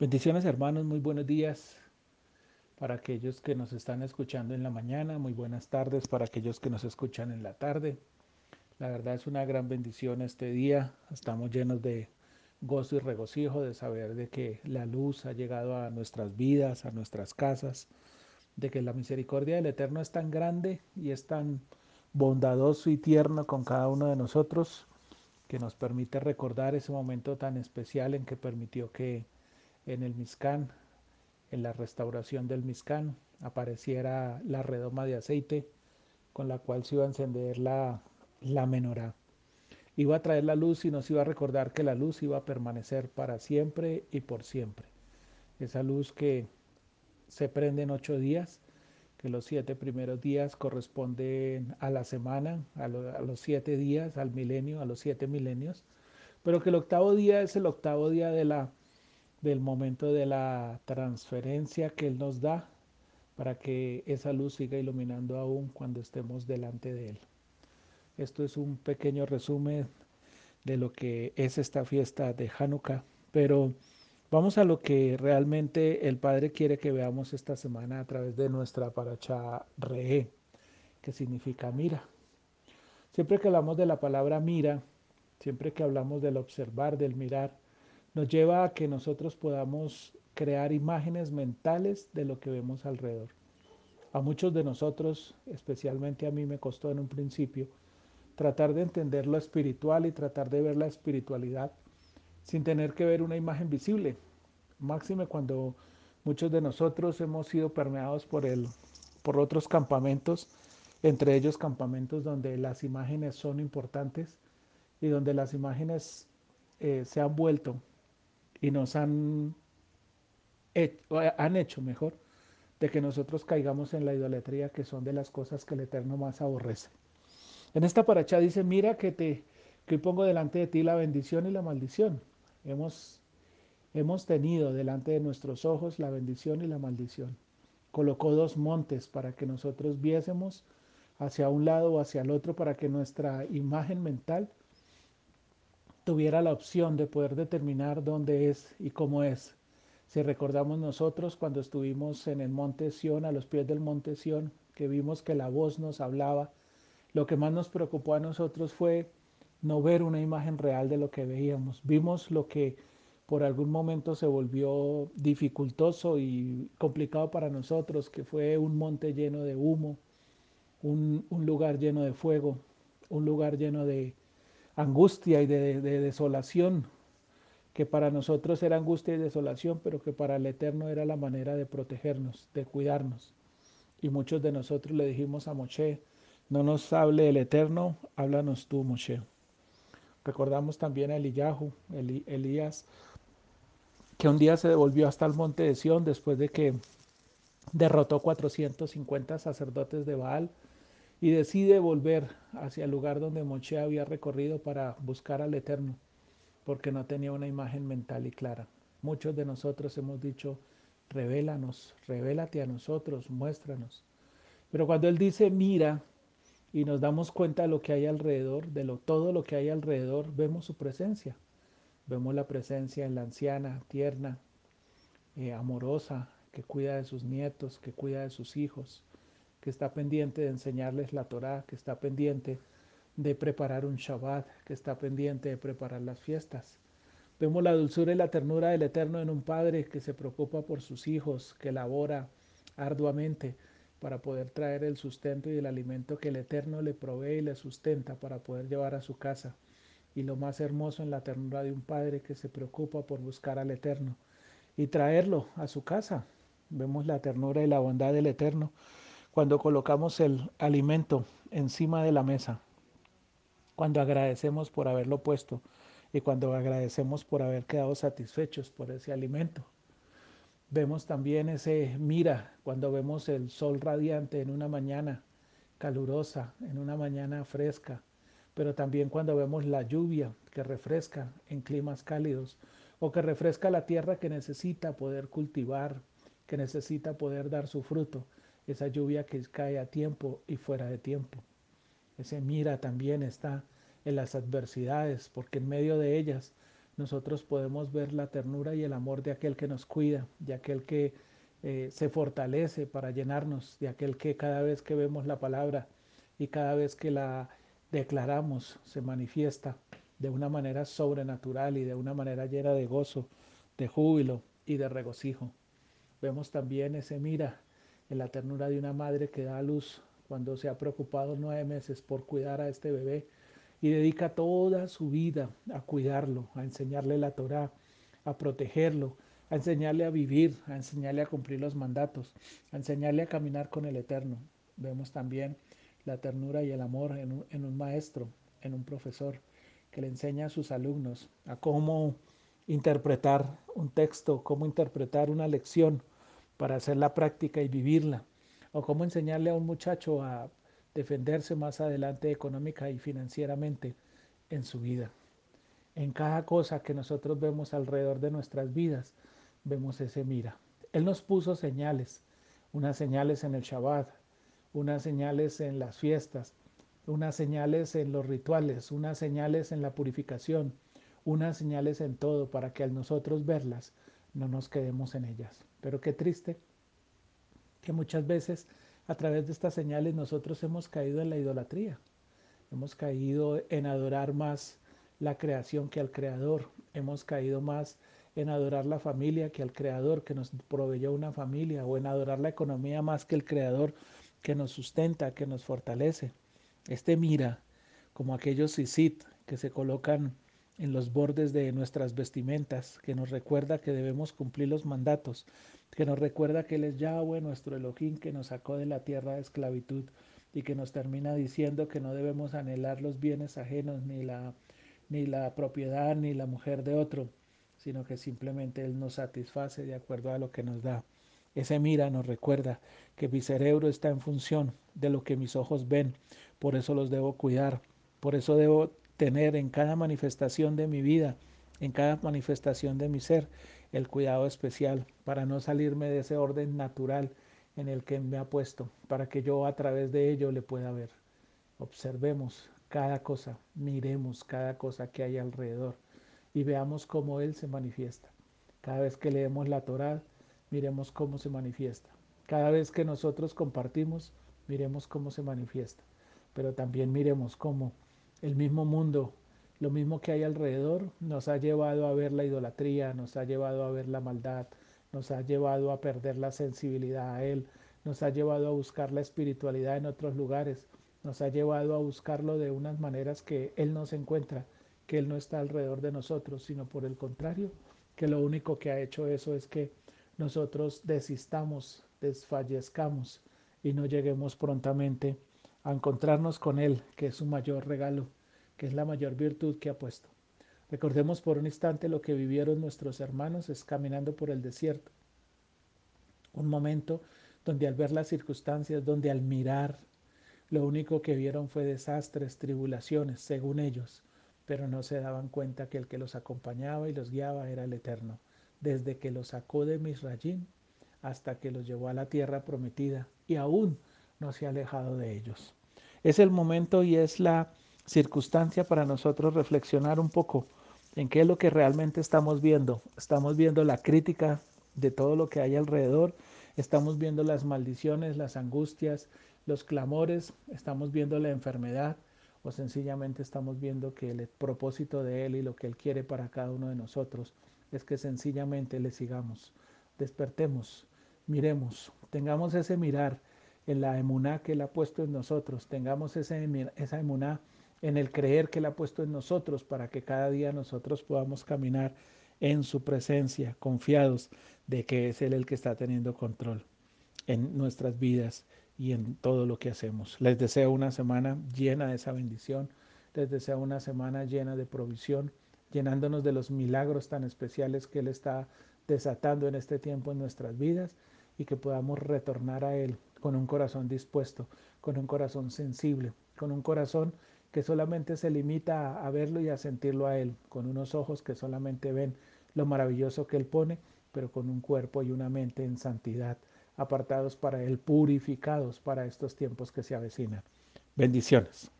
Bendiciones hermanos, muy buenos días para aquellos que nos están escuchando en la mañana, muy buenas tardes para aquellos que nos escuchan en la tarde. La verdad es una gran bendición este día, estamos llenos de gozo y regocijo de saber de que la luz ha llegado a nuestras vidas, a nuestras casas, de que la misericordia del Eterno es tan grande y es tan bondadoso y tierno con cada uno de nosotros que nos permite recordar ese momento tan especial en que permitió que en el Miscán, en la restauración del Miscán, apareciera la redoma de aceite con la cual se iba a encender la, la menorá. Iba a traer la luz y nos iba a recordar que la luz iba a permanecer para siempre y por siempre. Esa luz que se prende en ocho días, que los siete primeros días corresponden a la semana, a los siete días, al milenio, a los siete milenios, pero que el octavo día es el octavo día de la del momento de la transferencia que Él nos da para que esa luz siga iluminando aún cuando estemos delante de Él. Esto es un pequeño resumen de lo que es esta fiesta de Hanukkah, pero vamos a lo que realmente el Padre quiere que veamos esta semana a través de nuestra paracha Re, que significa mira. Siempre que hablamos de la palabra mira, siempre que hablamos del observar, del mirar, nos lleva a que nosotros podamos crear imágenes mentales de lo que vemos alrededor. A muchos de nosotros, especialmente a mí me costó en un principio, tratar de entender lo espiritual y tratar de ver la espiritualidad sin tener que ver una imagen visible. Máxime cuando muchos de nosotros hemos sido permeados por, el, por otros campamentos, entre ellos campamentos donde las imágenes son importantes y donde las imágenes eh, se han vuelto y nos han hecho, han hecho mejor de que nosotros caigamos en la idolatría, que son de las cosas que el Eterno más aborrece. En esta paracha dice, mira que te que pongo delante de ti la bendición y la maldición. Hemos, hemos tenido delante de nuestros ojos la bendición y la maldición. Colocó dos montes para que nosotros viésemos hacia un lado o hacia el otro, para que nuestra imagen mental tuviera la opción de poder determinar dónde es y cómo es. Si recordamos nosotros cuando estuvimos en el monte Sión, a los pies del monte Sión, que vimos que la voz nos hablaba, lo que más nos preocupó a nosotros fue no ver una imagen real de lo que veíamos. Vimos lo que por algún momento se volvió dificultoso y complicado para nosotros, que fue un monte lleno de humo, un, un lugar lleno de fuego, un lugar lleno de, angustia y de, desolación, que para nosotros era angustia y desolación, pero que para el Eterno era la manera de protegernos, de cuidarnos. Y muchos de nosotros le dijimos a Moshe, no nos hable el Eterno, háblanos tú, Moshe. Recordamos también a Eliyahu, Elías, que un día se devolvió hasta el monte de Sión después de que derrotó 450 sacerdotes de Baal y decide volver hacia el lugar donde Moche había recorrido para buscar al Eterno, porque no tenía una imagen mental y clara. Muchos de nosotros hemos dicho, revélanos, revélate a nosotros, muéstranos. Pero cuando Él dice, mira, y nos damos cuenta de lo que hay alrededor, de lo, todo lo que hay alrededor, vemos su presencia. Vemos la presencia en la anciana, tierna, eh, amorosa, que cuida de sus nietos, que cuida de sus hijos, que está pendiente de enseñarles la Torá, que está pendiente de preparar un Shabbat, que está pendiente de preparar las fiestas. Vemos la dulzura y la ternura del Eterno en un padre que se preocupa por sus hijos, que labora arduamente para poder traer el sustento y el alimento que el Eterno le provee y le sustenta para poder llevar a su casa. Y lo más hermoso en la ternura de un padre que se preocupa por buscar al Eterno y traerlo a su casa. Vemos la ternura y la bondad del Eterno cuando colocamos el alimento encima de la mesa, cuando agradecemos por haberlo puesto y cuando agradecemos por haber quedado satisfechos por ese alimento. Vemos también ese mira cuando vemos el sol radiante en una mañana calurosa, en una mañana fresca, pero también cuando vemos la lluvia que refresca en climas cálidos o que refresca la tierra que necesita poder cultivar, que necesita poder dar su fruto esa lluvia que cae a tiempo y fuera de tiempo. Ese mira también está en las adversidades, porque en medio de ellas nosotros podemos ver la ternura y el amor de aquel que nos cuida, de aquel que eh, se fortalece para llenarnos, de aquel que cada vez que vemos la palabra y cada vez que la declaramos se manifiesta de una manera sobrenatural y de una manera llena de gozo, de júbilo y de regocijo. Vemos también ese mira en la ternura de una madre que da a luz cuando se ha preocupado nueve meses por cuidar a este bebé y dedica toda su vida a cuidarlo, a enseñarle la Torah, a protegerlo, a enseñarle a vivir, a enseñarle a cumplir los mandatos, a enseñarle a caminar con el Eterno. Vemos también la ternura y el amor en un, en un maestro, en un profesor, que le enseña a sus alumnos a cómo interpretar un texto, cómo interpretar una lección para hacer la práctica y vivirla, o cómo enseñarle a un muchacho a defenderse más adelante económica y financieramente en su vida. En cada cosa que nosotros vemos alrededor de nuestras vidas, vemos ese mira. Él nos puso señales, unas señales en el Shabbat, unas señales en las fiestas, unas señales en los rituales, unas señales en la purificación, unas señales en todo para que al nosotros verlas no nos quedemos en ellas. Pero qué triste que muchas veces a través de estas señales nosotros hemos caído en la idolatría, hemos caído en adorar más la creación que al creador, hemos caído más en adorar la familia que al creador que nos proveyó una familia o en adorar la economía más que el creador que nos sustenta, que nos fortalece. Este mira, como aquellos sisit que se colocan en los bordes de nuestras vestimentas, que nos recuerda que debemos cumplir los mandatos, que nos recuerda que Él es Yahweh, nuestro Elohim, que nos sacó de la tierra de esclavitud y que nos termina diciendo que no debemos anhelar los bienes ajenos, ni la, ni la propiedad, ni la mujer de otro, sino que simplemente Él nos satisface de acuerdo a lo que nos da. Ese mira nos recuerda que mi cerebro está en función de lo que mis ojos ven, por eso los debo cuidar, por eso debo tener en cada manifestación de mi vida, en cada manifestación de mi ser, el cuidado especial para no salirme de ese orden natural en el que me ha puesto, para que yo a través de ello le pueda ver. Observemos cada cosa, miremos cada cosa que hay alrededor y veamos cómo Él se manifiesta. Cada vez que leemos la Torá, miremos cómo se manifiesta. Cada vez que nosotros compartimos, miremos cómo se manifiesta. Pero también miremos cómo el mismo mundo, lo mismo que hay alrededor, nos ha llevado a ver la idolatría, nos ha llevado a ver la maldad, nos ha llevado a perder la sensibilidad a Él, nos ha llevado a buscar la espiritualidad en otros lugares, nos ha llevado a buscarlo de unas maneras que Él no se encuentra, que Él no está alrededor de nosotros, sino por el contrario, que lo único que ha hecho eso es que nosotros desistamos, desfallezcamos y no lleguemos prontamente a encontrarnos con Él, que es su mayor regalo, que es la mayor virtud que ha puesto. Recordemos por un instante lo que vivieron nuestros hermanos es caminando por el desierto. Un momento donde al ver las circunstancias, donde al mirar, lo único que vieron fue desastres, tribulaciones, según ellos, pero no se daban cuenta que el que los acompañaba y los guiaba era el Eterno, desde que los sacó de Misrayim hasta que los llevó a la tierra prometida y aún no se ha alejado de ellos. Es el momento y es la circunstancia para nosotros reflexionar un poco en qué es lo que realmente estamos viendo. Estamos viendo la crítica de todo lo que hay alrededor, estamos viendo las maldiciones, las angustias, los clamores, estamos viendo la enfermedad o sencillamente estamos viendo que el propósito de Él y lo que Él quiere para cada uno de nosotros es que sencillamente le sigamos, despertemos, miremos, tengamos ese mirar en la emuná que Él ha puesto en nosotros, tengamos esa emuná en el creer que Él ha puesto en nosotros para que cada día nosotros podamos caminar en su presencia, confiados de que es Él el que está teniendo control en nuestras vidas y en todo lo que hacemos. Les deseo una semana llena de esa bendición, les deseo una semana llena de provisión, llenándonos de los milagros tan especiales que Él está desatando en este tiempo en nuestras vidas y que podamos retornar a Él con un corazón dispuesto, con un corazón sensible, con un corazón que solamente se limita a, verlo y a sentirlo a Él, con unos ojos que solamente ven lo maravilloso que Él pone, pero con un cuerpo y una mente en santidad, apartados para Él, purificados para estos tiempos que se avecinan. Bendiciones.